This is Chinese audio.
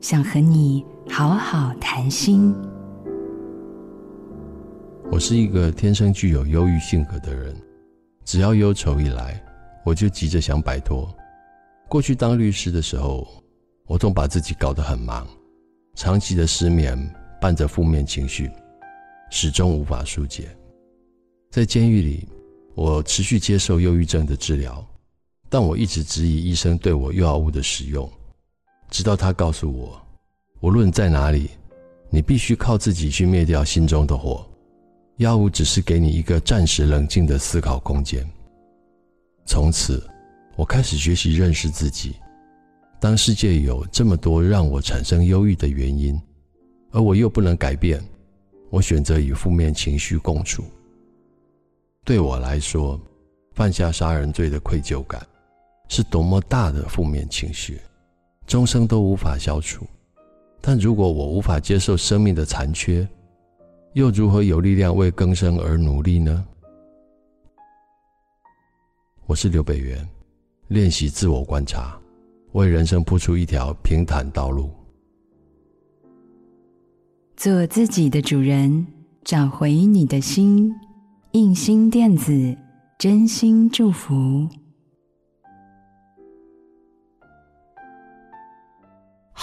想和你好好谈心。我是一个天生具有忧郁性格的人，只要忧愁一来，我就急着想摆脱。过去当律师的时候，我总把自己搞得很忙，长期的失眠伴着负面情绪，始终无法纾解。在监狱里，我持续接受忧郁症的治疗，但我一直质疑医生对我药物的使用，直到他告诉我，无论在哪里，你必须靠自己去灭掉心中的火，药物只是给你一个暂时冷静的思考空间。从此，我开始学习认识自己。当世界有这么多让我产生忧郁的原因，而我又不能改变，我选择与负面情绪共处。对我来说，犯下杀人罪的愧疚感是多么大的负面情绪，终生都无法消除。但如果我无法接受生命的残缺，又如何有力量为更生而努力呢？我是刘北元，练习自我观察，为人生铺出一条平坦道路。做自己的主人，找回你的心。印心电子，真心祝福。